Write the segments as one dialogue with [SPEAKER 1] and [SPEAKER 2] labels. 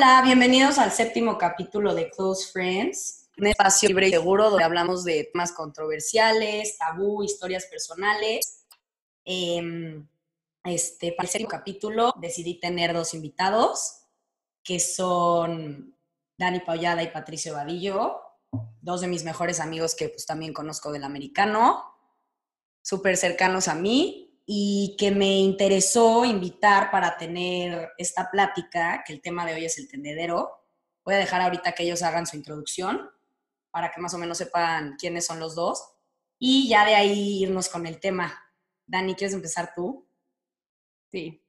[SPEAKER 1] Hola, bienvenidos al séptimo capítulo de Close Friends, un espacio libre y seguro donde hablamos de temas controversiales, tabú, historias personales. Em, este, para el séptimo capítulo decidí tener dos invitados, que son Dani Paullada y Patricio Vadillo, dos de mis mejores amigos que pues también conozco del americano, súper cercanos a mí, y que me interesó invitar para tener esta plática, que el tema de hoy es el tendedero. Voy a dejar ahorita que ellos hagan su introducción para que más o menos sepan quiénes son los dos y ya de ahí irnos con el tema. Dani, ¿quieres empezar tú?
[SPEAKER 2] Sí.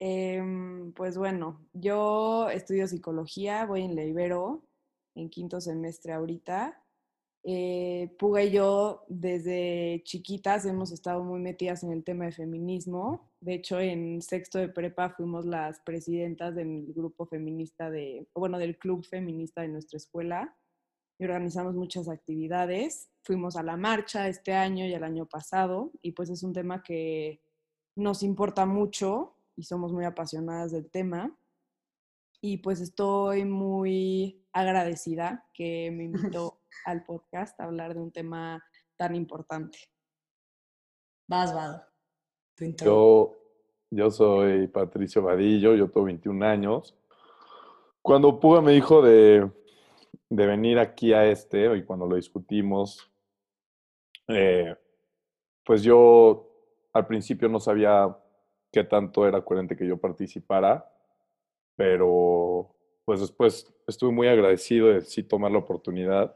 [SPEAKER 2] Em, pues bueno, yo estudio psicología, voy en la Ibero, en quinto semestre ahorita, eh, Puga y yo desde chiquitas hemos estado muy metidas en el tema de feminismo. De hecho, en sexto de prepa fuimos las presidentas del grupo feminista de, bueno, del club feminista de nuestra escuela y organizamos muchas actividades. Fuimos a la marcha este año y el año pasado y pues es un tema que nos importa mucho y somos muy apasionadas del tema. Y pues estoy muy agradecida que me invitó al podcast a hablar de un tema tan importante.
[SPEAKER 1] Vas, Vado.
[SPEAKER 3] Yo, yo soy Patricio Vadillo, yo tengo 21 años. Cuando Puga me dijo de, de venir aquí a este, y cuando lo discutimos, eh, pues yo al principio no sabía qué tanto era coherente que yo participara, pero pues después estuve muy agradecido de sí tomar la oportunidad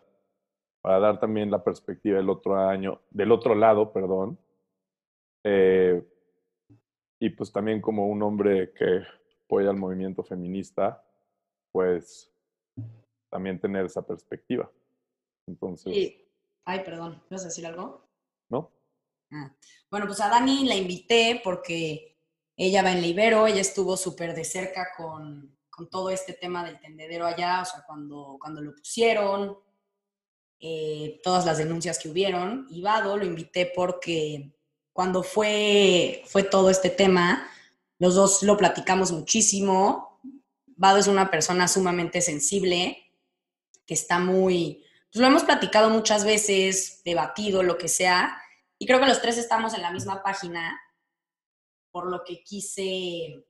[SPEAKER 3] para dar también la perspectiva del otro año, del otro lado, perdón. Eh, y pues también como un hombre que apoya al movimiento feminista, pues también tener esa perspectiva. Entonces.
[SPEAKER 1] Sí. Ay, perdón, ¿vas a decir algo?
[SPEAKER 3] No.
[SPEAKER 1] Ah. Bueno, pues a Dani la invité porque ella va en Libero, ella estuvo súper de cerca con, con, todo este tema del tendedero allá, o sea, cuando, cuando lo pusieron, eh, todas las denuncias que hubieron. Y Vado lo invité porque cuando fue, fue todo este tema, los dos lo platicamos muchísimo. Vado es una persona sumamente sensible, que está muy, pues lo hemos platicado muchas veces, debatido, lo que sea, y creo que los tres estamos en la misma página, por lo que quise,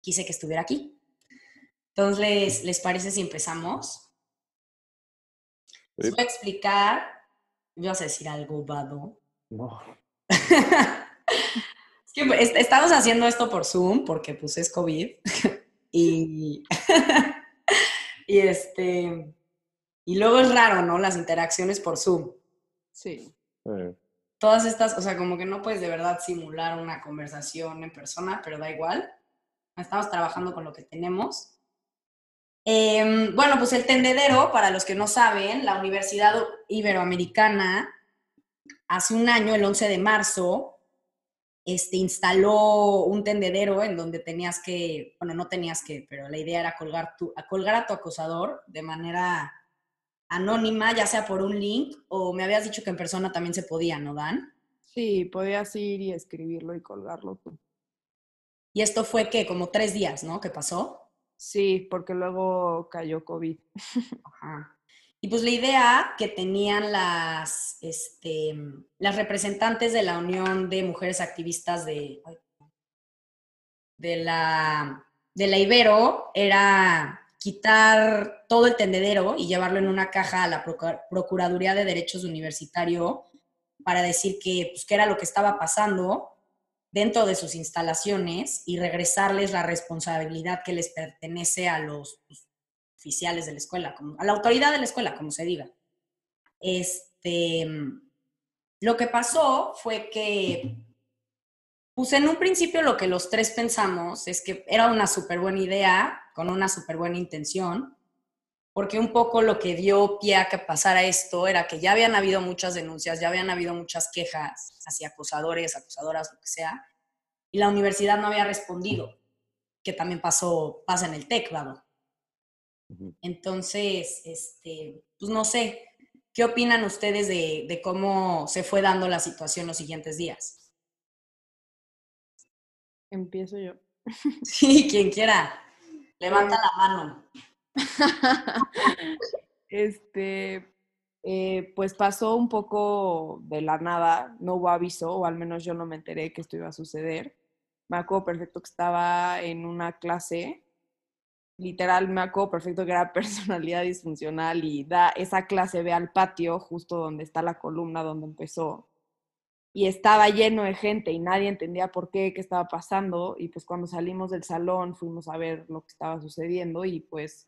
[SPEAKER 1] quise que estuviera aquí. Entonces, ¿les parece si empezamos? Voy a explicar. ¿Vas a decir algo, Vado?
[SPEAKER 3] No.
[SPEAKER 1] es que pues, estamos haciendo esto por Zoom porque pues es COVID. y, y este. Y luego es raro, ¿no? Las interacciones por Zoom.
[SPEAKER 2] Sí.
[SPEAKER 1] Todas estas, o sea, como que no puedes de verdad simular una conversación en persona, pero da igual. Estamos trabajando con lo que tenemos. Em, bueno, pues el tendedero, para los que no saben, la Universidad Iberoamericana hace un año, el 11 de marzo, este, instaló un tendedero en donde tenías que, bueno, no tenías que, pero la idea era colgar, tu, a colgar a tu acosador de manera anónima, ya sea por un link o me habías dicho que en persona también se podía, ¿no, Dan?
[SPEAKER 2] Sí, podías ir y escribirlo y colgarlo tú.
[SPEAKER 1] Y esto fue que como tres días, ¿no? ¿Qué pasó?
[SPEAKER 2] Sí, porque luego cayó COVID.
[SPEAKER 1] Ajá. Y pues la idea que tenían las, este, las representantes de la Unión de Mujeres Activistas de, de, la, de la Ibero era quitar todo el tendedero y llevarlo en una caja a la Procuraduría de Derechos Universitario para decir que, pues, qué era lo que estaba pasando dentro de sus instalaciones y regresarles la responsabilidad que les pertenece a los pues, oficiales de la escuela, a la autoridad de la escuela, como se diga. Este, lo que pasó fue que, pues en un principio lo que los tres pensamos es que era una súper buena idea, con una súper buena intención, porque un poco lo que dio pie a que pasara esto era que ya habían habido muchas denuncias, ya habían habido muchas quejas hacia acosadores, acosadoras, lo que sea, y la universidad no había respondido, que también pasó, pasa en el TEC, ¿verdad? Entonces, este, pues no sé, ¿qué opinan ustedes de, de cómo se fue dando la situación los siguientes días?
[SPEAKER 2] Empiezo yo.
[SPEAKER 1] Sí, quien quiera. Levanta la mano.
[SPEAKER 2] este, eh, pues pasó un poco de la nada, no hubo aviso, o al menos yo no me enteré que esto iba a suceder. Me acuerdo perfecto que estaba en una clase, literal me acuerdo perfecto que era personalidad disfuncional y da esa clase ve al patio, justo donde está la columna donde empezó. Y estaba lleno de gente y nadie entendía por qué, qué estaba pasando. Y pues cuando salimos del salón fuimos a ver lo que estaba sucediendo y pues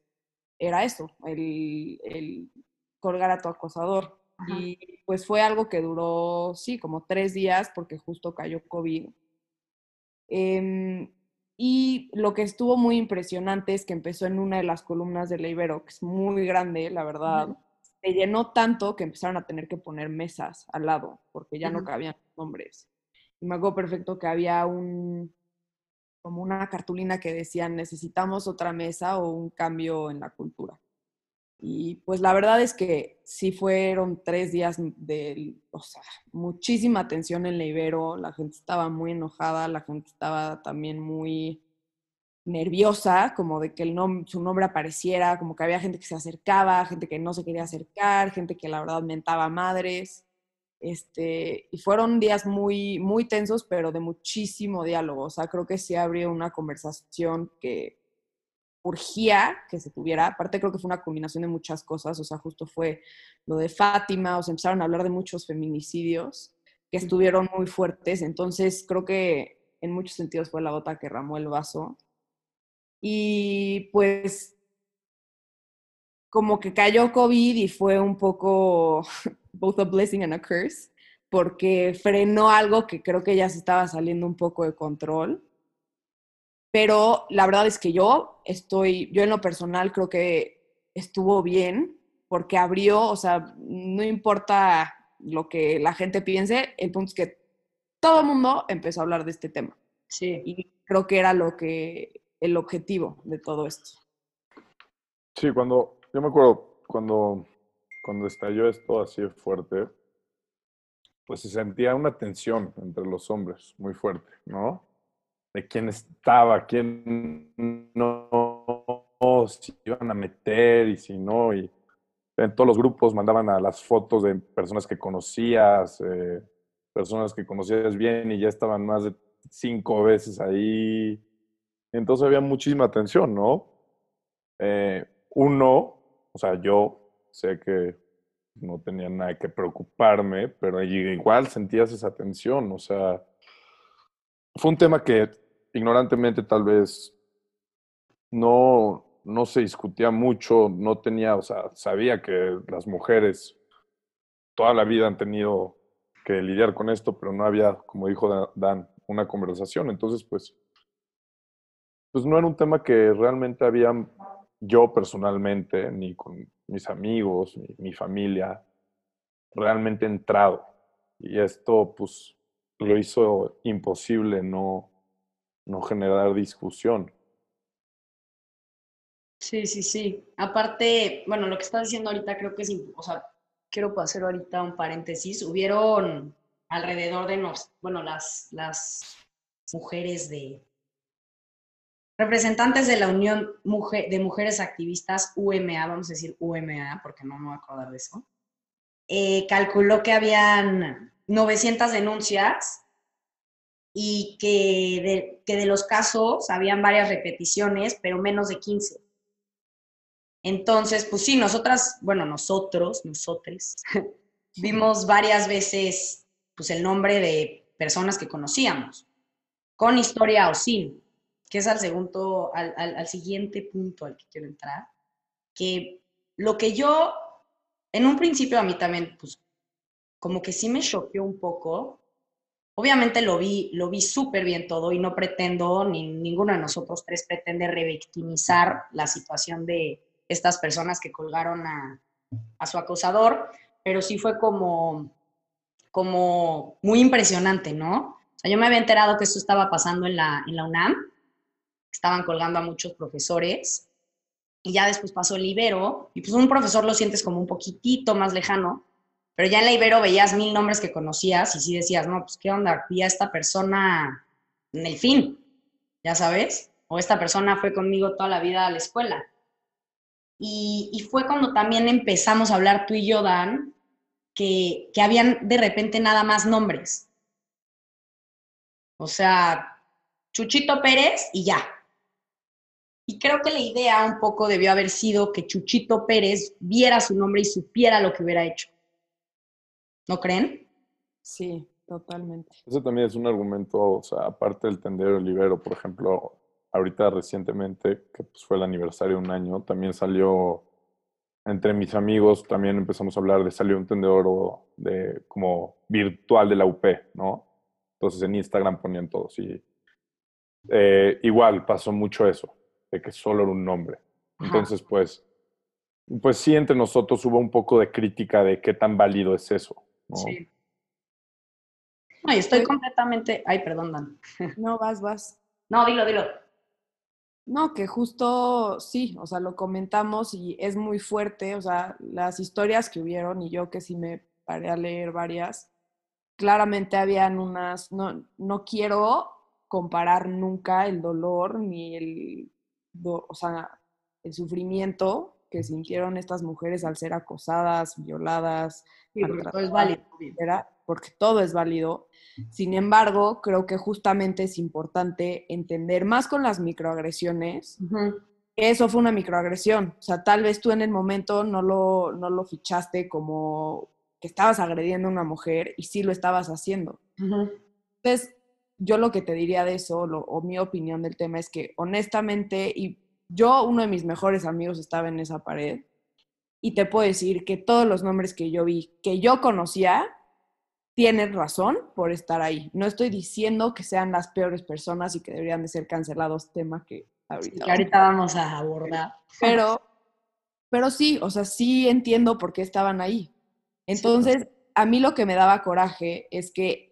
[SPEAKER 2] era eso, el, el colgar a tu acosador. Y pues fue algo que duró, sí, como tres días porque justo cayó COVID. Em, y lo que estuvo muy impresionante es que empezó en una de las columnas de Ibero, que es muy grande, la verdad. Se llenó tanto que empezaron a tener que poner mesas al lado, porque ya no cabían nombres. Y me acuerdo perfecto que había un, como una cartulina que decía necesitamos otra mesa o un cambio en la cultura. Y pues la verdad es que sí fueron tres días de, muchísima tensión en la Ibero, la gente estaba muy enojada, la gente estaba también muy nerviosa, como de que el su nombre apareciera, como que había gente que se acercaba, gente que no se quería acercar, gente que la verdad mentaba madres. Este, y fueron días muy, muy tensos, pero de muchísimo diálogo. O sea, creo que sí abrió una conversación que, urgía que se tuviera. Aparte creo que fue una combinación de muchas cosas, o sea, justo fue lo de Fátima, o se empezaron a hablar de muchos feminicidios que estuvieron muy fuertes, entonces creo que en muchos sentidos fue la gota que ramó el vaso. Y pues como que cayó COVID y fue un poco both a blessing and a curse, porque frenó algo que creo que ya se estaba saliendo un poco de control pero la verdad es que yo estoy, yo en lo personal creo que estuvo bien porque abrió, o sea, no importa lo que la gente piense, el punto es que todo el mundo empezó a hablar de este tema.
[SPEAKER 1] Sí.
[SPEAKER 2] Y creo que era lo que, el objetivo de todo esto.
[SPEAKER 3] Sí, cuando, yo me acuerdo, cuando, cuando estalló esto así fuerte, pues se sentía una tensión entre los hombres muy fuerte, ¿no? de quién estaba, quién no, si iban a meter y si no. Y en todos los grupos mandaban a las fotos de personas que conocías, eh, personas que conocías bien y ya estaban más de cinco veces ahí. Entonces había muchísima tensión, ¿no? Eh, uno, o sea, yo sé que no tenía nada que preocuparme, pero igual sentías esa tensión, o sea, fue un tema que ignorantemente tal vez no, no se discutía mucho, no tenía, o sea, sabía que las mujeres toda la vida han tenido que lidiar con esto, pero no había, como dijo Dan, una conversación. Entonces, pues, pues no era un tema que realmente había yo personalmente, ni con mis amigos, ni mi familia, realmente entrado. Y esto, pues, lo hizo imposible no, no generar discusión.
[SPEAKER 1] Sí, sí, sí. Aparte, bueno, lo que estás diciendo ahorita creo que es, o sea, quiero hacer ahorita un paréntesis. Hubieron alrededor de nos, bueno, las, las mujeres de representantes de la Unión de Mujeres Activistas, UMA, vamos a decir UMA, porque no me voy a acordar de eso, eh, calculó que habían 900 denuncias y que de, que de los casos habían varias repeticiones, pero menos de 15. Entonces, pues sí, nosotras, bueno, nosotros, nosotros, vimos varias veces pues el nombre de personas que conocíamos, con historia o sin, que es al segundo, al, al siguiente punto al que quiero entrar, que lo que yo, en un principio a mí también, pues como que sí me choqueó un poco, Obviamente lo vi, lo vi súper bien todo y no pretendo, ni ninguno de nosotros tres pretende revictimizar la situación de estas personas que colgaron a, su acosador, pero sí fue como, como muy impresionante, ¿no? O sea, yo me había enterado que esto estaba pasando en la, en la UNAM, estaban colgando a muchos profesores, y ya después pasó el Ibero, y pues un profesor lo sientes como un poquitito más lejano, pero ya en la Ibero veías mil nombres que conocías y sí decías, no, pues qué onda, vi a esta persona en el fin, ya sabes. o esta persona fue conmigo toda la vida a la escuela. Y, y fue cuando también empezamos a hablar tú y yo, Dan, que, que habían de repente nada más nombres. O sea, Chuchito Pérez y ya. Y creo que la idea un poco debió haber sido que Chuchito Pérez viera su nombre y supiera lo que hubiera hecho. ¿No creen?
[SPEAKER 2] Sí, totalmente.
[SPEAKER 3] Eso también es un argumento, o sea, aparte del tendero libero, por ejemplo, ahorita recientemente, que pues fue el aniversario de un año, también salió entre mis amigos, también empezamos a hablar de salió un tendedor de como virtual de la UP, ¿no? Entonces en Instagram ponían todos y eh, igual pasó mucho eso, de que solo era un nombre. Entonces, pues, pues sí, entre nosotros hubo un poco de crítica de qué tan válido es eso. ¿no?
[SPEAKER 1] Sí. No, y estoy completamente. Ay, perdón, Dan.
[SPEAKER 2] No, vas, vas.
[SPEAKER 1] No, dilo, dilo.
[SPEAKER 2] No, que justo sí, o sea, lo comentamos y es muy fuerte, o sea, las historias que hubieron y yo que sí me paré a leer varias, claramente habían unas, no, no quiero comparar nunca el dolor ni el, o sea, el sufrimiento que sintieron estas mujeres al ser acosadas, violadas,
[SPEAKER 1] sí, porque todo es válido.
[SPEAKER 2] Porque todo es válido. Sin embargo, creo que justamente es importante entender más con las microagresiones. Uh -huh. Eso fue una microagresión. O sea, tal vez tú en el momento no lo, no lo fichaste como que estabas agrediendo a una mujer y sí lo estabas haciendo. Uh -huh. Entonces, yo lo que te diría de eso, lo, o mi opinión del tema es que honestamente, y yo, uno de mis mejores amigos estaba en esa pared, y te puedo decir que todos los nombres que yo vi, que yo conocía, tienen razón por estar ahí. No estoy diciendo que sean las peores personas y que deberían de ser cancelados, tema que ahorita,
[SPEAKER 1] que ahorita vamos a abordar.
[SPEAKER 2] Pero, pero sí, o sea, sí entiendo por qué estaban ahí. Entonces, sí. a mí lo que me daba coraje es que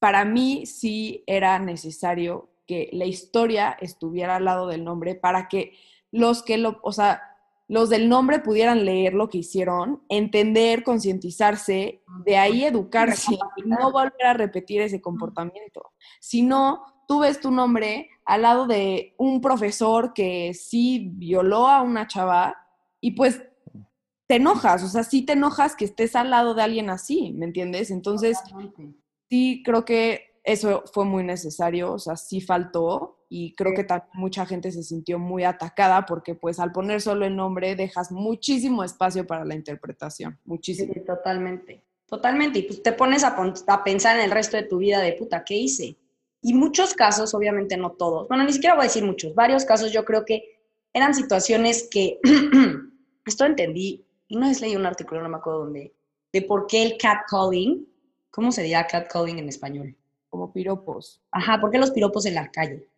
[SPEAKER 2] para mí sí era necesario que la historia estuviera al lado del nombre para que los que lo, o sea, los del nombre pudieran leer lo que hicieron, entender, concientizarse, de ahí educarse y no volver a repetir ese comportamiento. Si no, tú ves tu nombre al lado de un profesor que sí violó a una chava y pues te enojas, o sea, sí te enojas que estés al lado de alguien así, ¿me entiendes? Entonces, sí creo que eso fue muy necesario, o sea, sí faltó y creo que mucha gente se sintió muy atacada porque pues al poner solo el nombre dejas muchísimo espacio para la interpretación, muchísimo.
[SPEAKER 1] Sí, totalmente, totalmente. Y pues te pones a, a, pensar en el resto de tu vida de puta, ¿qué hice? Y muchos casos, obviamente no todos, bueno, ni siquiera voy a decir muchos, varios casos yo creo que eran situaciones que, esto entendí, y una vez leí un artículo, no me acuerdo dónde, de por qué el catcalling, ¿cómo se diría catcalling en español?
[SPEAKER 2] Como piropos.
[SPEAKER 1] Ajá, ¿por qué los piropos en la calle?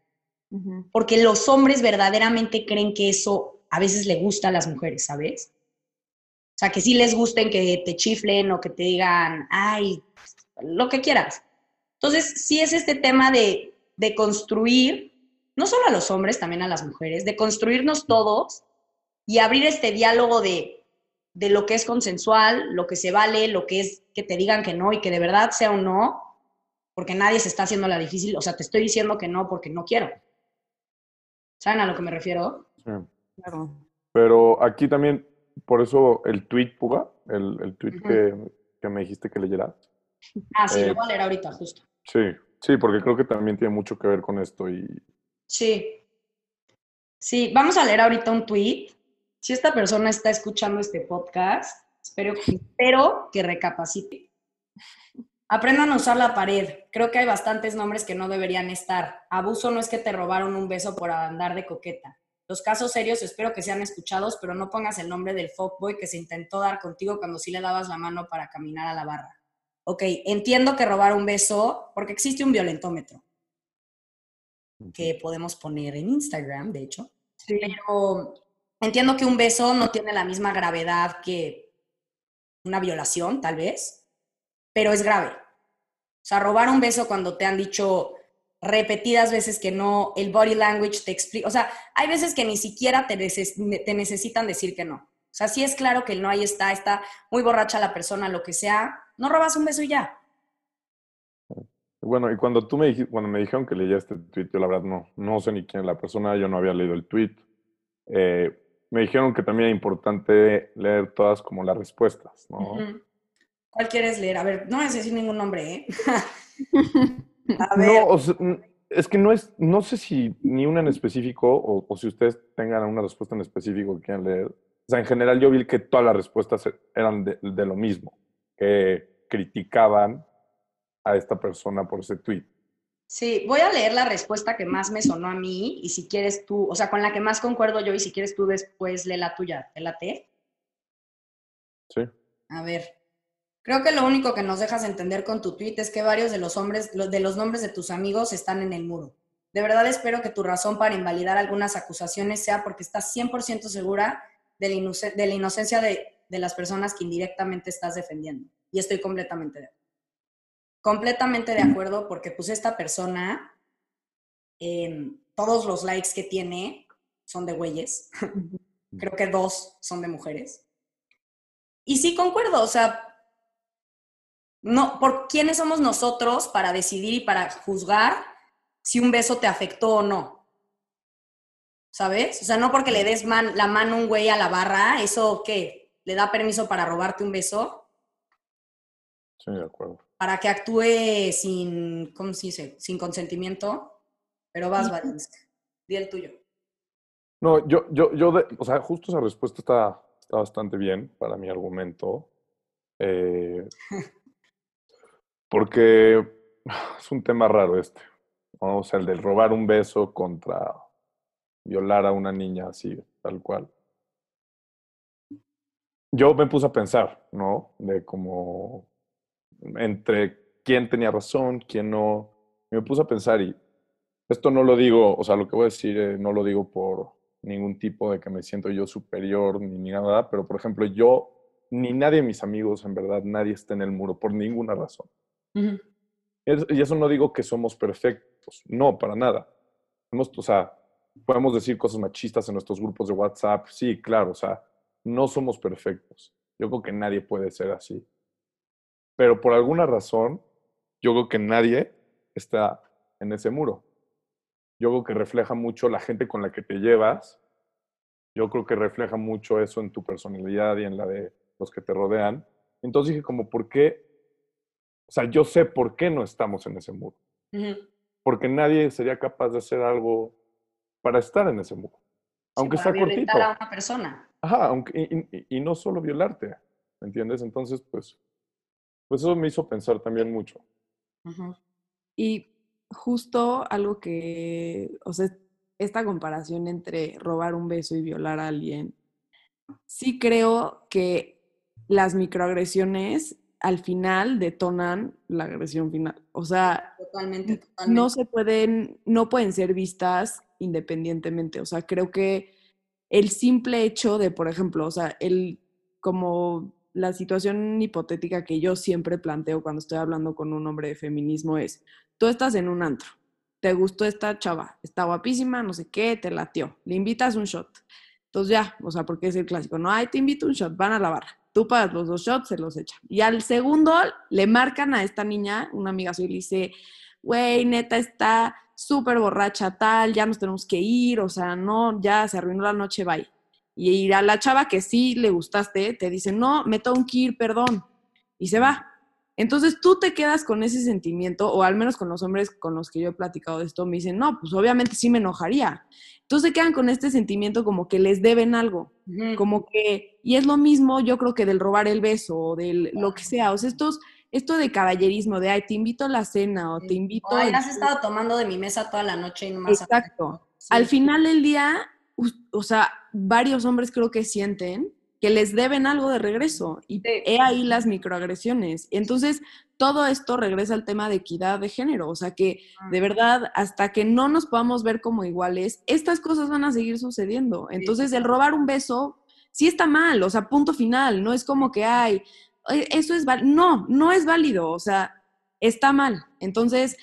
[SPEAKER 1] Uh -huh. Porque los hombres verdaderamente creen que eso a veces le gusta a las mujeres, ¿sabes? O sea, que sí les gusten que te chiflen o que te digan, ay, lo que quieras. Entonces, sí es este tema de, de construir, no solo a los hombres, también a las mujeres, de construirnos todos y abrir este diálogo de, de lo que es consensual, lo que se vale, lo que es que te digan que no y que de verdad sea un no, porque nadie se está haciendo la difícil, o sea, te estoy diciendo que no porque no quiero. ¿Saben a lo que me refiero?
[SPEAKER 3] Sí. Claro. Pero aquí también, por eso el tweet, Puga, el, el tweet uh -huh. que, que, me dijiste que leyeras.
[SPEAKER 1] Ah, sí, eh, lo voy a leer ahorita, justo.
[SPEAKER 3] Sí, sí, porque creo que también tiene mucho que ver con esto y...
[SPEAKER 1] Sí. Sí, vamos a leer ahorita un tweet. Si esta persona está escuchando este podcast, espero, espero que recapacite. Aprendan a usar la pared. Creo que hay bastantes nombres que no deberían estar. Abuso no es que te robaron un beso por andar de coqueta. Los casos serios espero que sean escuchados, pero no pongas el nombre del fuckboy que se intentó dar contigo cuando sí le dabas la mano para caminar a la barra. Ok, entiendo que robar un beso, porque existe un violentómetro que podemos poner en Instagram, de hecho. Sí. Pero entiendo que un beso no tiene la misma gravedad que una violación, tal vez, pero es grave. O sea, robar un beso cuando te han dicho repetidas veces que no, el body language te explica, o sea, hay veces que ni siquiera te, neces te, necesitan decir que no. O sea, sí es claro que el no ahí está, está muy borracha la persona, lo que sea, no robas un beso y ya.
[SPEAKER 3] Bueno, y cuando tú me dijiste, cuando me dijeron que leía este tweet, yo la verdad no, no sé ni quién es la persona, yo no había leído el tweet. Eh, me dijeron que también era importante leer todas como las respuestas, ¿no?
[SPEAKER 1] ¿Cuál quieres leer? A ver, no voy a decir ningún nombre, ¿eh?
[SPEAKER 3] a ver. No, es que no es, no sé si ni una en específico o, si ustedes tengan una respuesta en específico que quieran leer. O sea, en general yo vi que todas las respuestas eran de, de lo mismo, que criticaban a esta persona por ese tweet.
[SPEAKER 1] Sí, voy a leer la respuesta que más me sonó a mí y si quieres tú, o sea, con la que más concuerdo yo y si quieres tú después lee la tuya, ¿te late?
[SPEAKER 3] Sí.
[SPEAKER 1] A ver, creo que lo único que nos dejas entender con tu tweet es que varios de los hombres, de los nombres de tus amigos están en el muro. De verdad espero que tu razón para invalidar algunas acusaciones sea porque estás 100% segura de la, de la inocencia de, de las personas que indirectamente estás defendiendo. Y estoy completamente de acuerdo completamente de acuerdo porque pues esta persona, em, todos los likes que tiene son de güeyes. Creo que dos son de mujeres. Y sí concuerdo, o sea, no, ¿por quiénes somos nosotros para decidir y para juzgar si un beso te afectó o no? ¿Sabes? O sea, no porque le des la mano a un güey a la barra, ¿eso qué? ¿Le da permiso para robarte un beso?
[SPEAKER 3] Sí, de acuerdo
[SPEAKER 1] para que actúe sin, ¿cómo se dice? Sin consentimiento. Pero vas, Valenska. Di el tuyo.
[SPEAKER 3] No, yo, yo, yo, o sea, justo esa respuesta está, está bastante bien para mi argumento. Eh, porque es un tema raro este. O sea, el del robar un beso contra violar a una niña así, tal cual. Yo me puse a pensar, ¿no? De cómo entre quién tenía razón, quién no. me puse a pensar y esto no lo digo, o sea, lo que voy a decir eh, no lo digo por ningún tipo de que me siento yo superior ni, nada, pero por ejemplo, yo ni nadie de mis amigos, en verdad, nadie está en el muro por ninguna razón. Y eso no digo que somos perfectos, no, para nada. o sea, podemos decir cosas machistas en nuestros grupos de WhatsApp, sí, claro, o sea, no somos perfectos. Yo creo que nadie puede ser así pero por alguna razón, yo creo que nadie está en ese muro. Yo creo que refleja mucho la gente con la que te llevas. Yo creo que refleja mucho eso en tu personalidad y en la de los que te rodean. Entonces dije como, ¿por qué? O sea, yo sé por qué no estamos en ese muro. Porque nadie sería capaz de hacer algo para estar en ese muro. Aunque sea cortito.
[SPEAKER 1] a una persona.
[SPEAKER 3] Ajá, aunque, y, y no solo violarte, ¿me entiendes? Entonces, pues, pues eso me hizo pensar también mucho.
[SPEAKER 2] Y justo algo que, o sea, esta comparación entre robar un beso y violar a alguien, sí creo que las microagresiones al final detonan la agresión final. O sea,
[SPEAKER 1] totalmente,
[SPEAKER 2] no se pueden, no pueden ser vistas independientemente. O sea, creo que el simple hecho de, por ejemplo, o sea, el como la situación hipotética que yo siempre planteo cuando estoy hablando con un hombre de feminismo es, tú estás en un antro, te gustó esta chava, está guapísima, no sé qué, te latió, le invitas un shot. Entonces ya, o sea, porque es el clásico, no, ay, te invito un shot, van a la barra, tú pagas los dos shots, se los echan. Y al segundo le marcan a esta niña, una amiga suya, y le dice, güey, neta, está súper borracha tal, ya nos tenemos que ir, o sea, no, ya se arruinó la noche, bye. Y a la chava que sí le gustaste, te dice, no, me tengo que ir, perdón. Y se va. Entonces tú te quedas con ese sentimiento, o al menos con los hombres con los que yo he platicado de esto, me dicen, no, pues obviamente sí me enojaría. Entonces se quedan con este sentimiento como que les deben algo, como que, y es lo mismo yo creo que del robar el beso, o del lo que sea, o sea, estos, esto de caballerismo, de, ay, te invito a la cena, o te invito...
[SPEAKER 1] Ay, has estado tomando de mi mesa toda la noche y no más...
[SPEAKER 2] Exacto. Al final del día, o sea, varios hombres creo que sienten que les deben algo de regreso y he ahí las microagresiones. Entonces, todo esto regresa al tema de equidad de género, o sea que de verdad, hasta que no nos podamos ver como iguales, estas cosas van a seguir sucediendo. Entonces, el robar un beso sí está mal, o sea, punto final, no es como que hay, eso es no, no es válido, o sea, está mal. Entonces,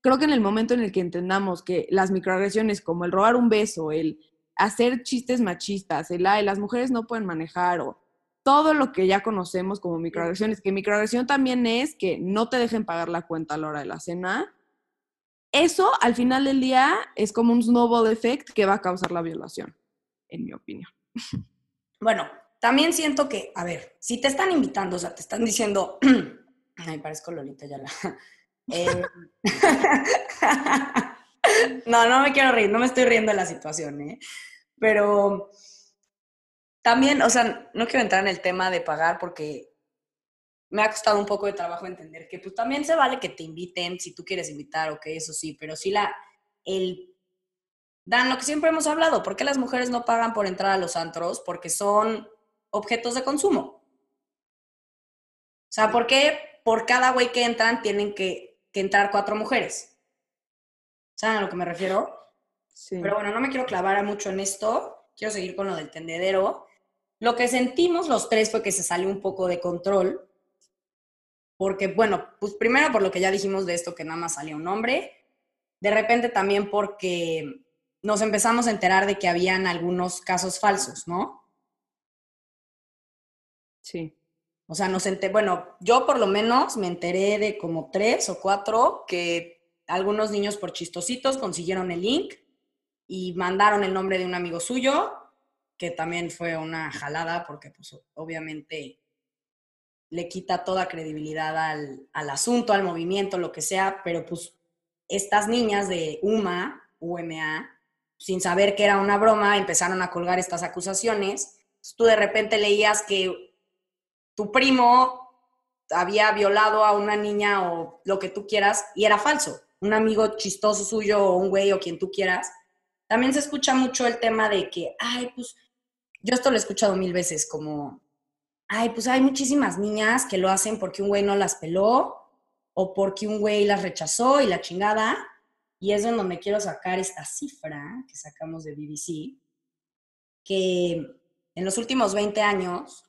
[SPEAKER 2] creo que en el momento en el que entendamos que las microagresiones como el robar un beso, el hacer chistes machistas, el, ay, las mujeres no pueden manejar o todo lo que ya conocemos como microagresiones, que microagresión también es que no te dejen pagar la cuenta a la hora de la cena. Eso, al final del día, es como un snowball effect que va a causar la violación, en mi opinión.
[SPEAKER 1] Bueno, también siento que, a ver, si te están invitando, o sea, te están diciendo, ay, parezco Lolita ya la... Eh, no, no me quiero reír, no me estoy riendo de la situación, ¿eh? Pero también, o sea, no quiero entrar en el tema de pagar porque me ha costado un poco de trabajo entender que pues también se vale que te inviten si tú quieres invitar, ok, eso sí, pero sí la, el, dan lo que siempre hemos hablado, ¿por qué las mujeres no pagan por entrar a los antros? Porque son objetos de consumo. O sea, ¿por qué por cada güey que entran tienen que, que entrar cuatro mujeres? ¿Saben a lo que me refiero?
[SPEAKER 2] Sí.
[SPEAKER 1] Pero bueno, no me quiero clavar mucho en esto, quiero seguir con lo del tendedero. Lo que sentimos los tres fue que se salió un poco de control, porque bueno, pues primero por lo que ya dijimos de esto, que nada más salía un hombre, de repente también porque nos empezamos a enterar de que habían algunos casos falsos, ¿no?
[SPEAKER 2] Sí.
[SPEAKER 1] O sea, nos ente bueno, yo por lo menos me enteré de como tres o cuatro que algunos niños por chistositos consiguieron el link y mandaron el nombre de un amigo suyo, que también fue una jalada porque pues obviamente le quita toda credibilidad al, al asunto, al movimiento, lo que sea, pero pues estas niñas de UMA, UMA, sin saber que era una broma, empezaron a colgar estas acusaciones. Tú de repente leías que tu primo había violado a una niña o lo que tú quieras y era falso. Un amigo chistoso suyo o un güey o quien tú quieras. También se escucha mucho el tema de que, ay, pues, yo esto lo he escuchado mil veces, como, ay, pues hay muchísimas niñas que lo hacen porque un güey no las peló o porque un güey las rechazó y la chingada. Y es donde quiero sacar esta cifra que sacamos de BBC, que en los últimos 20 años,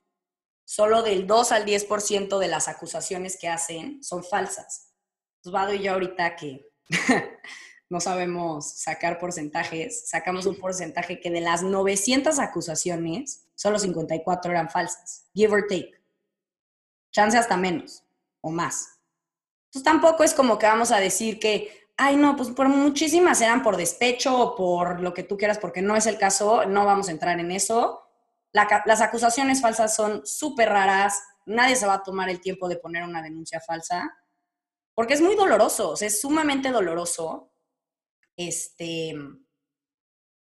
[SPEAKER 1] solo del 2 al 10% de las acusaciones que hacen son falsas. Osvaldo y yo ahorita que no sabemos sacar porcentajes, sacamos un porcentaje que de las 900 acusaciones, solo 54 eran falsas, give or take. Chance hasta menos o más. Entonces tampoco es como que vamos a decir que, ay no, pues por muchísimas eran por despecho o por lo que tú quieras, porque no es el caso, no vamos a entrar en eso. La, las acusaciones falsas son súper raras, nadie se va a tomar el tiempo de poner una denuncia falsa, porque es muy doloroso, o sea, es sumamente doloroso este,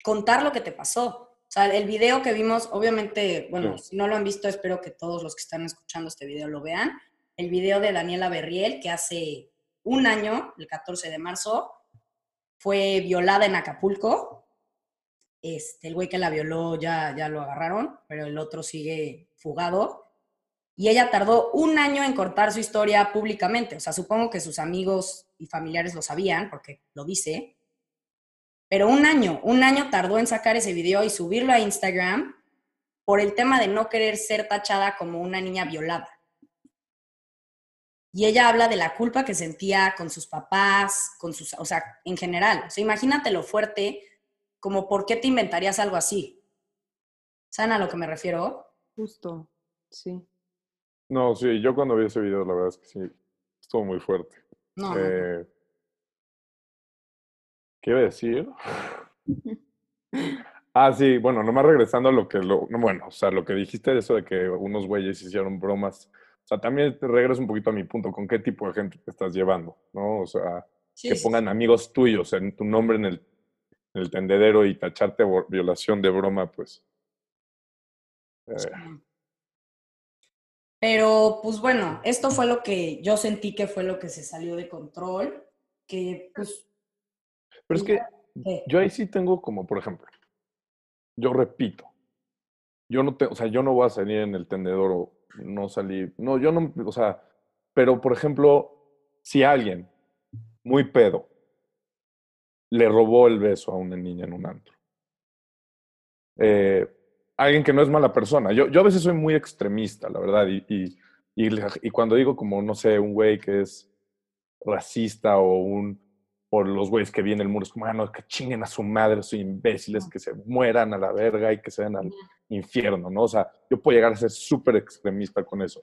[SPEAKER 1] contar lo que te pasó. O sea, el video que vimos, obviamente, bueno,
[SPEAKER 3] Sí.
[SPEAKER 1] si no lo han visto, espero que todos los que están escuchando este video lo vean. El video de Daniela Berriel, que hace un año, el 14 de marzo, fue violada en Acapulco. Este, el güey que la violó ya, ya lo agarraron, pero el otro sigue fugado. Y ella tardó un año en cortar su historia públicamente. O sea, supongo que sus amigos y familiares lo sabían, porque lo dice. Pero un año, un año tardó en sacar ese video y subirlo a Instagram por el tema de no querer ser tachada como una niña violada. Y ella habla de la culpa que sentía con sus papás, con sus, o sea, en general. O sea, imagínate lo fuerte, como por qué te inventarías algo así. ¿Saben a lo que me refiero?
[SPEAKER 2] Justo, sí.
[SPEAKER 3] No, sí, yo cuando vi ese video, la verdad es que sí, estuvo muy fuerte.
[SPEAKER 1] No.
[SPEAKER 3] Eh, ¿Qué iba a decir? Ah, sí, bueno, nomás regresando a lo que, lo, no, bueno, o sea, lo que dijiste de eso de que unos güeyes hicieron bromas, o sea, también te regreso un poquito a mi punto, ¿con qué tipo de gente te estás llevando? ¿No? O sea,
[SPEAKER 1] Sí,
[SPEAKER 3] que
[SPEAKER 1] sí,
[SPEAKER 3] pongan amigos tuyos en tu nombre en el, en el tendedero y tacharte violación de broma, pues. eh,
[SPEAKER 1] sí. Pero, pues bueno, esto fue lo que yo sentí que fue lo que se salió de control, que pues...
[SPEAKER 3] pero es que
[SPEAKER 1] ¿qué?
[SPEAKER 3] yo ahí sí tengo como, por ejemplo, yo repito, yo no te, o sea, yo no voy a salir en el tendedor o no salir, no, yo no, o sea, pero por ejemplo, si alguien muy pedo le robó el beso a una niña en un antro, eh, alguien que no es mala persona, yo, yo a veces soy muy extremista, la verdad, y, y, y, cuando digo como, no sé, un güey que es racista o un por los güeyes que vienen el muro, es como, ah, no, que chinguen a su madre, soy imbéciles, que se mueran a la verga y que se den al infierno, ¿no? O sea, yo puedo llegar a ser súper extremista con eso.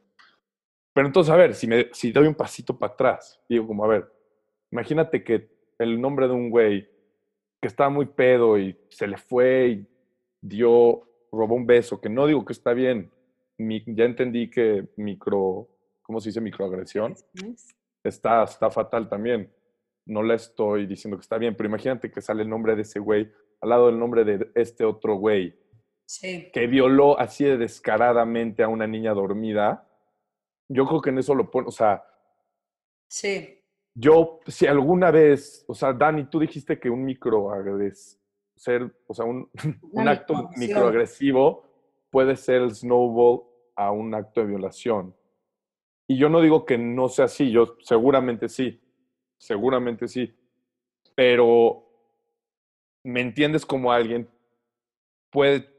[SPEAKER 3] Pero entonces, a ver, si, me, si doy un pasito para atrás, digo como, a ver, imagínate que el nombre de un güey que estaba muy pedo y se le fue y dio, robó un beso, que no digo que está bien, ya entendí que micro, ¿cómo se dice? Microagresión. Está, está fatal también. No le estoy diciendo que está bien, pero imagínate que sale el nombre de ese güey al lado del nombre de este otro güey. Que violó así de descaradamente a una niña dormida. Yo creo que en eso lo pone, o sea.
[SPEAKER 1] Sí.
[SPEAKER 3] Yo, si alguna vez, o sea, Dani, tú dijiste que un microagres, ser, o sea, un, un acto microagresivo puede ser el snowball a un acto de violación. Y yo no digo que no sea así, yo seguramente sí, seguramente sí, pero me entiendes como alguien puede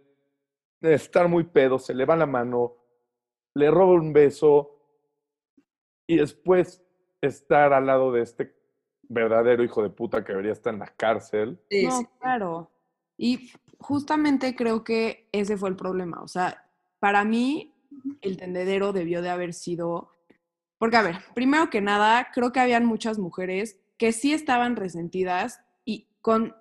[SPEAKER 3] estar muy pedo, se le va la mano, le roba un beso y después estar al lado de este verdadero hijo de puta que debería estar en la cárcel.
[SPEAKER 2] no, claro. Y justamente creo que ese fue el problema. O sea, para mí el tendedero debió de haber sido, porque a ver, primero que nada, creo que habían muchas mujeres que sí estaban resentidas y con,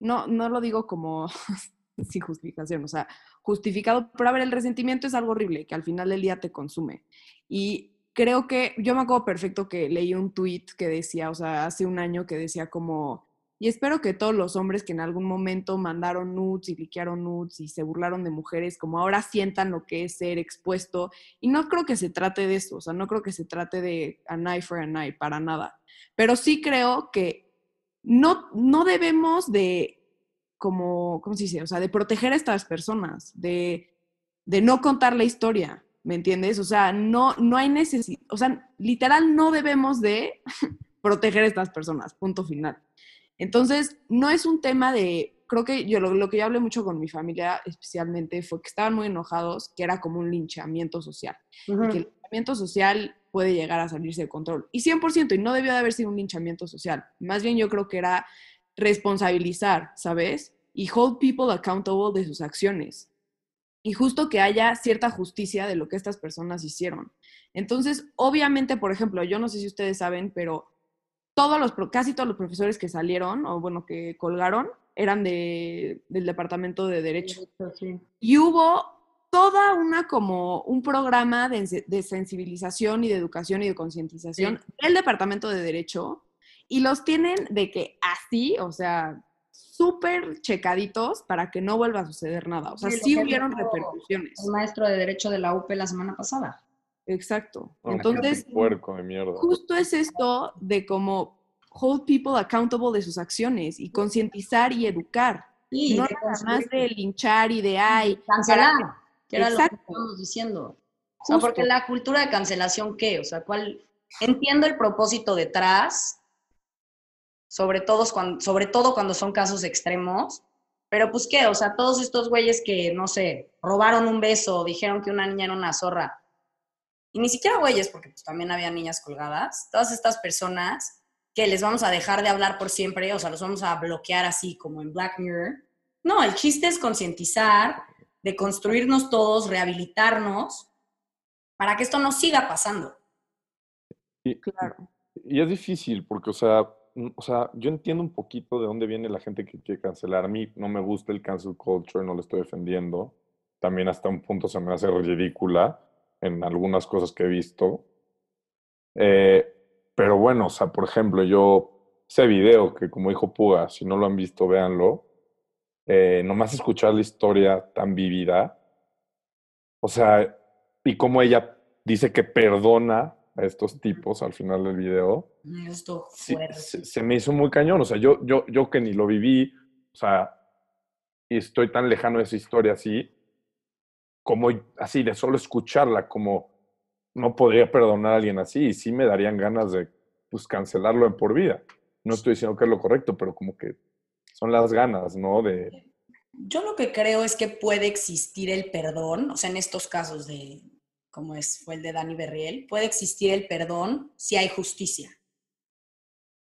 [SPEAKER 2] no, no lo digo como sin justificación, o sea, justificado, pero a ver, el resentimiento es algo horrible que al final del día te consume. Y creo que yo me acuerdo perfecto que leí un tweet que decía, o sea, hace un año que decía como, y espero que todos los hombres que en algún momento mandaron nudes y liquearon nudes y se burlaron de mujeres, como ahora sientan lo que es ser expuesto. Y no creo que se trate de eso, o sea, no creo que se trate de a knife for a knife, para nada. Pero sí creo que no, no debemos de, como, ¿cómo se dice? O sea, de proteger a estas personas, de, de no contar la historia. ¿Me entiendes? O sea, no, no hay necesidad, o sea, literal no debemos de proteger a estas personas, punto final. Entonces, no es un tema de, creo que yo lo, que yo hablé mucho con mi familia especialmente fue que estaban muy enojados, que era como un linchamiento social, y que el linchamiento social puede llegar a salirse de control. Y 100%, y no debió de haber sido un linchamiento social, más bien yo creo que era responsabilizar, ¿sabes? Y hold people accountable de sus acciones y justo que haya cierta justicia de lo que estas personas hicieron. Entonces, obviamente, por ejemplo, yo no sé si ustedes saben, pero todos los, casi todos los profesores que salieron, o bueno, que colgaron, eran de, del Departamento de Derecho. Y hubo toda una como un programa de, de, sensibilización y de educación y de concientización del Departamento de Derecho y los tienen de que así, o sea, súper checaditos para que no vuelva a suceder nada. O sea, sí, hubieron repercusiones.
[SPEAKER 1] El maestro de Derecho de la UP la semana pasada.
[SPEAKER 2] Exacto. Entonces,
[SPEAKER 3] puerco de mierda.
[SPEAKER 2] justo es esto de como hold people accountable de sus acciones y concientizar y educar. no nada más de linchar y de ay.
[SPEAKER 1] Cancelar, que era lo que estamos diciendo. O sea, porque la cultura de cancelación, ¿qué? O sea, ¿cuál? Entiendo el propósito detrás, sobre, todos cuando, sobre todo cuando son casos extremos. Pero pues qué, o sea, todos estos güeyes que, no sé, robaron un beso, dijeron que una niña era una zorra, y ni siquiera güeyes, porque pues también había niñas colgadas, todas estas personas que les vamos a dejar de hablar por siempre, o sea, los vamos a bloquear así como en Black Mirror. No, el chiste es concientizar, de construirnos todos, rehabilitarnos, para que esto no siga pasando.
[SPEAKER 3] Y, claro. Y es difícil, porque, o sea, o sea, yo entiendo un poquito de dónde viene la gente que quiere cancelar. A mí no me gusta el cancel culture, no lo estoy defendiendo. También hasta un punto se me hace ridícula en algunas cosas que he visto. Eh, pero bueno, o sea, por ejemplo, yo ese video que como dijo Puga, si no lo han visto, véanlo. Eh, nomás escuchar la historia tan vivida. O sea, y como ella dice que perdona a estos tipos al final del video.
[SPEAKER 1] Esto
[SPEAKER 3] se, me hizo muy cañón. O sea, yo, yo, yo que ni lo viví, o sea, y estoy tan lejano de esa historia así, como así, de solo escucharla, como no podría perdonar a alguien así, y sí me darían ganas de pues, cancelarlo en por vida. No estoy diciendo que es lo correcto, pero como que son las ganas, ¿no? De...
[SPEAKER 1] Yo lo que creo es que puede existir el perdón, o sea, en estos casos de, como es, fue el de Dani Berriel, puede existir el perdón si hay justicia.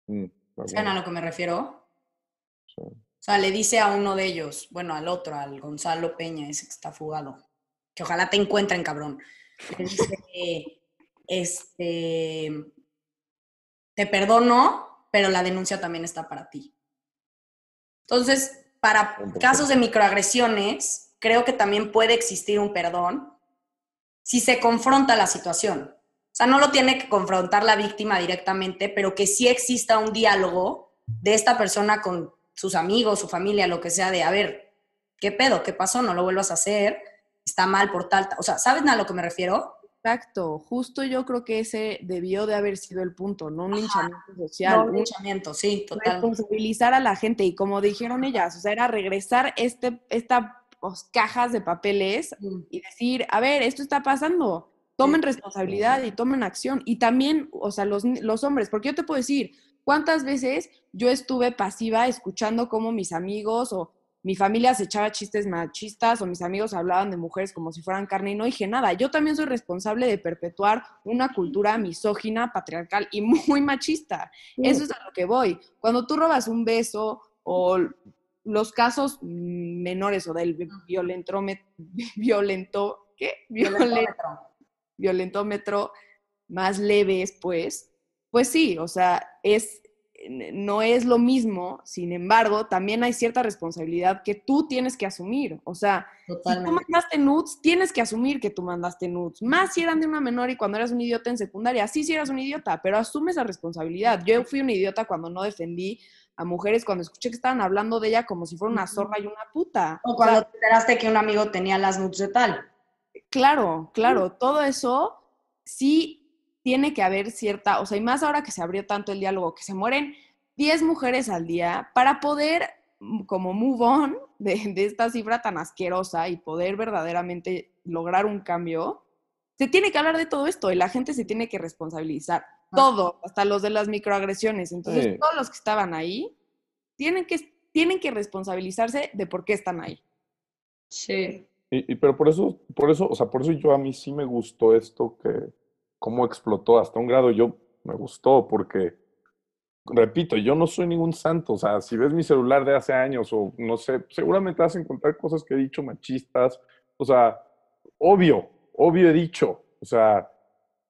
[SPEAKER 1] Mm, ¿Saben a lo que me refiero? O sea, le dice a uno de ellos, bueno, al otro, al Gonzalo Peña, ese que está fugado, que ojalá te encuentren, cabrón. Le dice, este, te perdono, pero la denuncia también está para ti. Entonces, para casos de microagresiones, creo que también puede existir un perdón si se confronta la situación. O sea, no lo tiene que confrontar la víctima directamente, pero que sí exista un diálogo de esta persona con sus amigos, su familia, lo que sea, de, a ver, ¿qué pedo? ¿Qué pasó? No lo vuelvas a hacer, está mal por tal, o sea, ¿saben a lo que me refiero?
[SPEAKER 2] Exacto, justo yo creo que ese debió de haber sido el punto, no un linchamiento social.
[SPEAKER 1] No, un linchamiento, sí, total.
[SPEAKER 2] Responsabilizar a la gente y como dijeron ellas, o sea, era regresar este, estas cajas de papeles
[SPEAKER 1] Mm.
[SPEAKER 2] y decir, a ver, esto está pasando, tomen responsabilidad y tomen acción. Y también, o sea, los, los hombres, porque yo te puedo decir, ¿cuántas veces yo estuve pasiva escuchando cómo mis amigos o mi familia se echaba chistes machistas o mis amigos hablaban de mujeres como si fueran carne y no dije nada. Yo también soy responsable de perpetuar una cultura misógina, patriarcal y muy machista. Eso es a lo que voy. Cuando tú robas un beso o los casos menores o del violentómetro, violento, ¿qué?
[SPEAKER 1] Violentómetro.
[SPEAKER 2] Violentómetro más leves, pues, pues sí, o sea, es, no es lo mismo, sin embargo, también hay cierta responsabilidad que tú tienes que asumir. O sea,
[SPEAKER 1] Totalmente.
[SPEAKER 2] si tú mandaste nudes, tienes que asumir que tú mandaste nudes. Más si eran de una menor y cuando eras un idiota en secundaria. Sí, sí eras un idiota, pero asume esa responsabilidad. Yo fui un idiota cuando no defendí a mujeres, cuando escuché que estaban hablando de ella como si fuera una zorra y una puta.
[SPEAKER 1] O cuando te enteraste que un amigo tenía las nudes de tal.
[SPEAKER 2] Claro, claro, todo eso sí tiene que haber cierta, o sea, y más ahora que se abrió tanto el diálogo, que se mueren 10 mujeres al día para poder mm, como move on de, de, esta cifra tan asquerosa y poder verdaderamente lograr un cambio, se tiene que hablar de todo esto y la gente se tiene que responsabilizar. Todo, hasta los de las microagresiones. Entonces,
[SPEAKER 3] Sí.
[SPEAKER 2] todos los que estaban ahí tienen que, tienen que responsabilizarse de por qué están ahí.
[SPEAKER 1] Sí.
[SPEAKER 3] Y, y pero por eso, por eso, o sea, por eso yo a mí sí me gustó esto que, cómo explotó hasta un grado, yo me gustó porque, repito, yo no soy ningún santo, o sea, si ves mi celular de hace años o no sé, seguramente vas a encontrar cosas que he dicho machistas, o sea, obvio, obvio he dicho, o sea,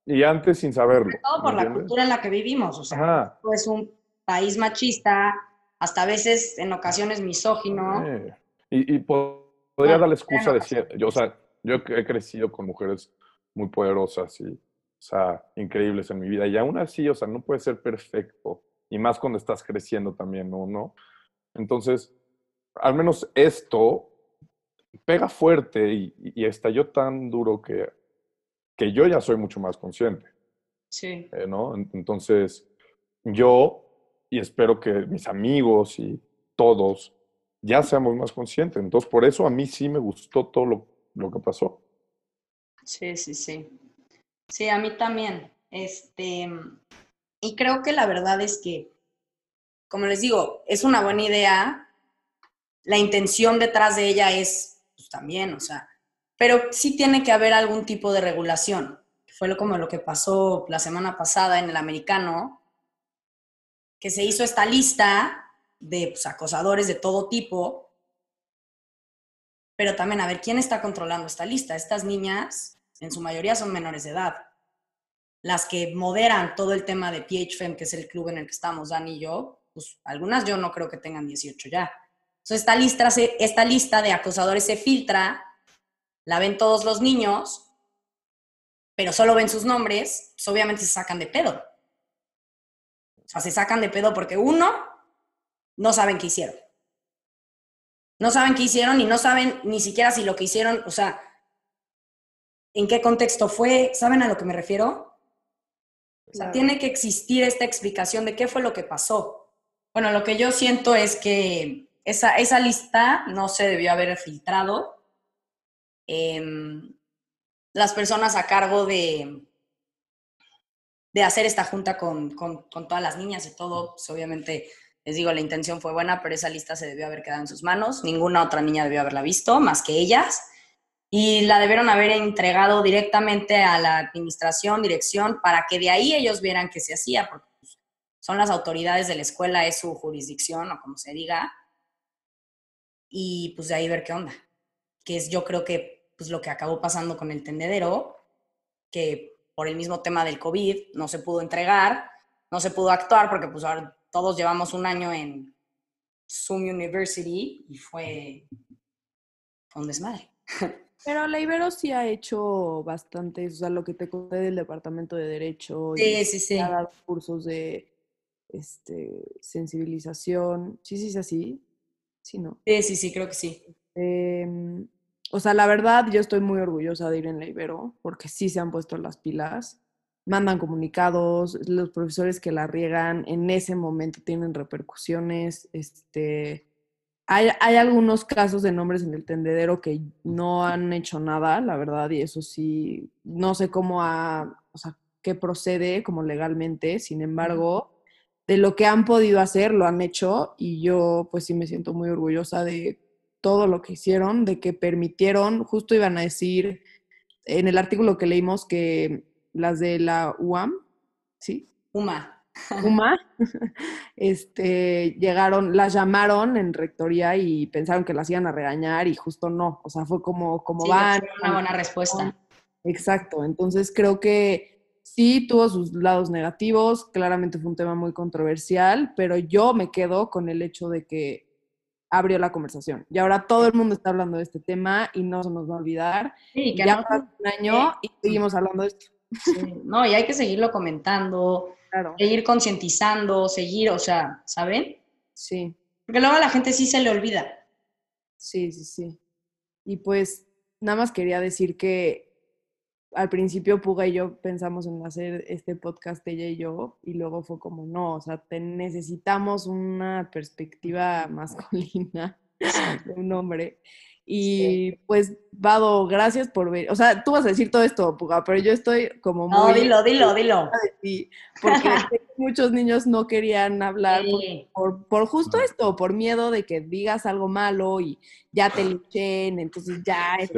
[SPEAKER 3] y antes sin saberlo.
[SPEAKER 1] Sobre todo por
[SPEAKER 3] ¿me
[SPEAKER 1] la
[SPEAKER 3] entiendes?
[SPEAKER 1] cultura en la que vivimos. O sea, es un país machista, hasta a veces en ocasiones misógino.
[SPEAKER 3] Y, y po- podría dar la excusa de cier- yo, o sea, yo he crecido con mujeres muy poderosas y, o sea, increíbles en mi vida. Y aún así, o sea, no puede ser perfecto. Y más cuando estás creciendo también, ¿no? ¿no? Entonces, al menos esto pega fuerte y, y estalló tan duro que, que yo ya soy mucho más consciente.
[SPEAKER 1] Sí.
[SPEAKER 3] eh, ¿no? En- Entonces, yo, y espero que mis amigos y todos ya seamos más conscientes. Entonces, por eso a mí sí me gustó todo lo, lo que pasó.
[SPEAKER 1] Sí, sí, sí. Sí, a mí también. Este, y creo que la verdad es que, como les digo, es una buena idea. La intención detrás de ella es, pues también, o sea, pero sí tiene que haber algún tipo de regulación. Fue como lo que pasó la semana pasada en el americano, que se hizo esta lista de pues, acosadores de todo tipo, pero también a ver quién está controlando esta lista. Estas niñas, en su mayoría, son menores de edad. Las que moderan todo el tema de PHFEM, que es el club en el que estamos, Dani y yo, pues algunas yo no creo que tengan 18 ya. Entonces, esta lista, esta lista de acosadores se filtra, la ven todos los niños, pero solo ven sus nombres, pues obviamente se sacan de pedo. O sea, se sacan de pedo porque uno, no saben qué hicieron. No saben qué hicieron y no saben ni siquiera si lo que hicieron, o sea, en qué contexto fue, ¿saben a lo que me refiero? O sea,
[SPEAKER 2] Claro.
[SPEAKER 1] tiene que existir esta explicación de qué fue lo que pasó. Bueno, lo que yo siento es que esa, esa lista no se debió haber filtrado. Em, las personas a cargo de, de hacer esta junta con, con- con todas las niñas y todo, pues obviamente, les digo, la intención fue buena, pero esa lista se debió haber quedado en sus manos. Ninguna otra niña debió haberla visto, más que ellas. Y la debieron haber entregado directamente a la administración, dirección, para que de ahí ellos vieran qué se hacía, porque pues, son las autoridades de la escuela, es su jurisdicción o como se diga. y pues de ahí ver qué onda. Que es yo creo que pues lo que acabó pasando con el tendedero, que por el mismo tema del COVID no se pudo entregar, no se pudo actuar porque pues ahora todos llevamos un año en Zoom University y fue, fue un desmadre.
[SPEAKER 2] Pero la Ibero sí ha hecho bastante, o sea, lo que te conté del Departamento de Derecho.
[SPEAKER 1] Sí, sí, sí.
[SPEAKER 2] Ha dado cursos de este, sensibilización. Sí, sí, es así. Sí, ¿no?
[SPEAKER 1] Sí, sí, sí, creo que sí.
[SPEAKER 2] Em, o sea, la verdad, yo estoy muy orgullosa de ir en la Ibero, porque sí se han puesto las pilas. Mandan comunicados, los profesores que la riegan en ese momento tienen repercusiones. Este, hay, algunos casos de nombres en el tendedero que no han hecho nada, la verdad, y eso sí, no sé cómo ha, o sea, qué procede como legalmente, sin embargo, de lo que han podido hacer, lo han hecho, y yo pues sí me siento muy orgullosa de todo lo que hicieron, de que permitieron, justo iban a decir en el artículo que leímos que las de la UAM, ¿sí?
[SPEAKER 1] UMA.
[SPEAKER 2] UMA, este, llegaron, las llamaron en rectoría y pensaron que las iban a regañar y justo no, o sea, fue como, como van.
[SPEAKER 1] una buena respuesta.
[SPEAKER 2] Exacto, entonces creo que sí tuvo sus lados negativos, claramente fue un tema muy controversial, pero yo me quedo con el hecho de que abrió la conversación. Y ahora todo el mundo está hablando de este tema y no se nos va a olvidar.
[SPEAKER 1] Sí,
[SPEAKER 2] que ya no, un año y seguimos hablando de esto.
[SPEAKER 1] no, y hay que seguirlo comentando, seguir concientizando, seguir, o sea, ¿saben?
[SPEAKER 2] Sí.
[SPEAKER 1] Porque luego a la gente sí se le olvida.
[SPEAKER 2] Sí, sí, sí. Y pues nada más quería decir que al principio Puga y yo pensamos en hacer este podcast ella y yo y luego fue como no, o sea, necesitamos una perspectiva masculina de un hombre y pues, Vado, gracias por ver. O sea, tú vas a decir todo esto, Puga, pero yo estoy como muy...
[SPEAKER 1] No, dilo, dilo, dilo.
[SPEAKER 2] porque muchos niños no querían hablar por, por, justo esto, por miedo de que digas algo malo y ya te luchen, entonces ya es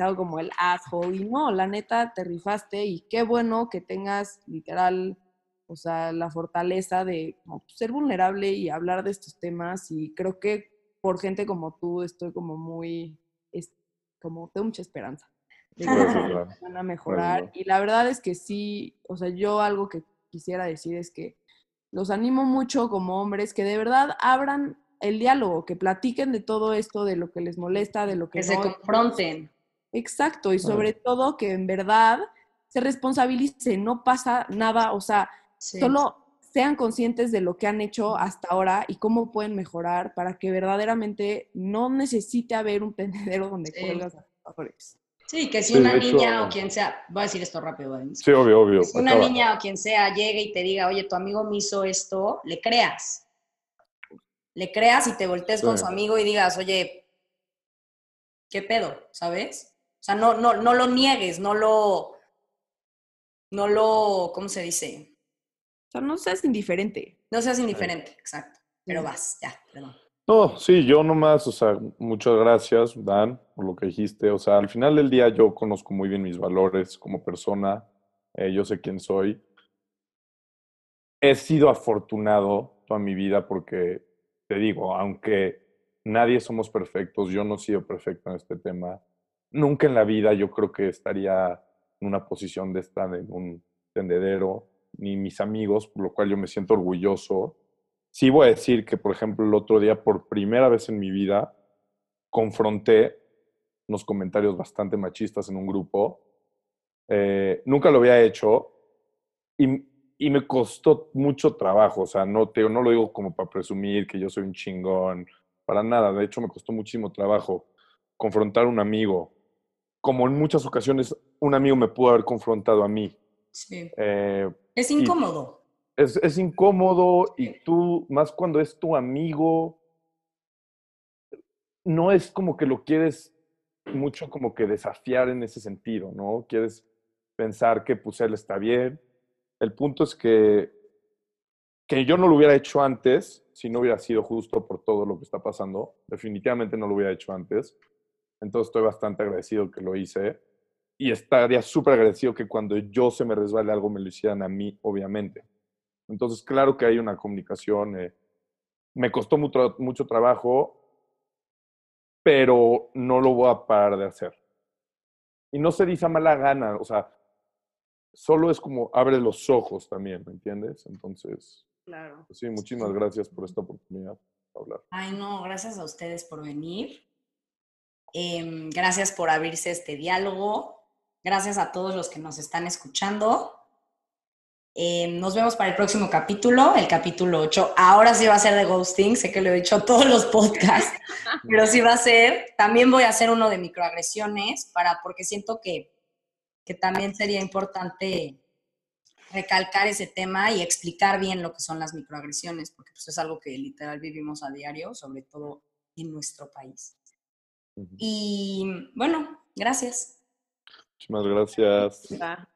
[SPEAKER 2] algo como el asshole. Y no, la neta, te rifaste y qué bueno que tengas literal, o sea, la fortaleza de ser vulnerable y hablar de estos temas. Y creo que por gente como tú estoy como muy, es, como tengo mucha esperanza. De que van a mejorar. Y la verdad es que sí, o sea, yo algo que quisiera decir es que los animo mucho como hombres que de verdad abran el diálogo, que platiquen de todo esto, de lo que les molesta, de lo que,
[SPEAKER 1] que se confronten.
[SPEAKER 2] Exacto, y sobre todo que en verdad se responsabilice, no pasa nada, o sea, solo sean conscientes de lo que han hecho hasta ahora y cómo pueden mejorar para que verdaderamente no necesite haber un tendedero donde sí. cuelgas a
[SPEAKER 1] los Sí, que si una niña o quien sea, voy a decir esto rápido, ¿vale?
[SPEAKER 3] Sí, obvio, obvio.
[SPEAKER 1] Si una niña o quien sea llegue y te diga, oye, tu amigo me hizo esto, le creas. Le creas y te voltees con su amigo y digas, oye, ¿qué pedo? ¿Sabes? O sea, no, no, no lo niegues, no lo, no lo, ¿cómo se dice?
[SPEAKER 2] no seas indiferente.
[SPEAKER 1] No seas indiferente, exacto. Pero vas, ya, perdón.
[SPEAKER 3] No, sí, yo nomás, o sea, muchas gracias, Dan, por lo que dijiste. O sea, al final del día yo conozco muy bien mis valores como persona, eh, yo sé quién soy. He sido afortunado toda mi vida porque, te digo, aunque nadie somos perfectos, yo no he sido perfecto en este tema. Nunca en la vida yo creo que estaría en una posición de estar en un tendedero ni mis amigos, por lo cual yo me siento orgulloso. Sí voy a decir que, por ejemplo, el otro día, por primera vez en mi vida, confronté unos comentarios bastante machistas en un grupo. Eh, nunca lo había hecho y, y, me costó mucho trabajo. O sea, no, te, no lo digo como para presumir que yo soy un chingón, para nada. De hecho, me costó muchísimo trabajo confrontar a un amigo. Como en muchas ocasiones, un amigo me pudo haber confrontado a mí.
[SPEAKER 1] Sí. Eh, es incómodo.
[SPEAKER 3] Es, es, incómodo y tú, más cuando es tu amigo, no es como que lo quieres mucho como que desafiar en ese sentido, ¿no? Quieres pensar que pues él está bien. El punto es que, que yo no lo hubiera hecho antes, si no hubiera sido justo por todo lo que está pasando. Definitivamente no lo hubiera hecho antes. Entonces estoy bastante agradecido que lo hice y estaría súper agradecido que cuando yo se me resbale algo me lo hicieran a mí, obviamente. Entonces, claro que hay una comunicación. Eh, me costó mucho, mucho trabajo. pero no lo voy a parar de hacer. Y no se dice a mala gana, o sea, solo es como abre los ojos también, ¿me entiendes? Entonces,
[SPEAKER 2] Claro.
[SPEAKER 3] pues sí, muchísimas gracias por esta oportunidad de hablar.
[SPEAKER 1] Ay, no, gracias a ustedes por venir. Em, gracias por abrirse este diálogo. Gracias a todos los que nos están escuchando. Em, nos vemos para el próximo capítulo, el capítulo 8. Ahora sí va a ser de ghosting, sé que lo he dicho a todos los podcasts, pero sí va a ser. También voy a hacer uno de microagresiones, para, porque siento que, que también sería importante recalcar ese tema y explicar bien lo que son las microagresiones, porque pues, es algo que literal vivimos a diario, sobre todo en nuestro país. Y bueno, gracias.
[SPEAKER 3] Muchísimas gracias.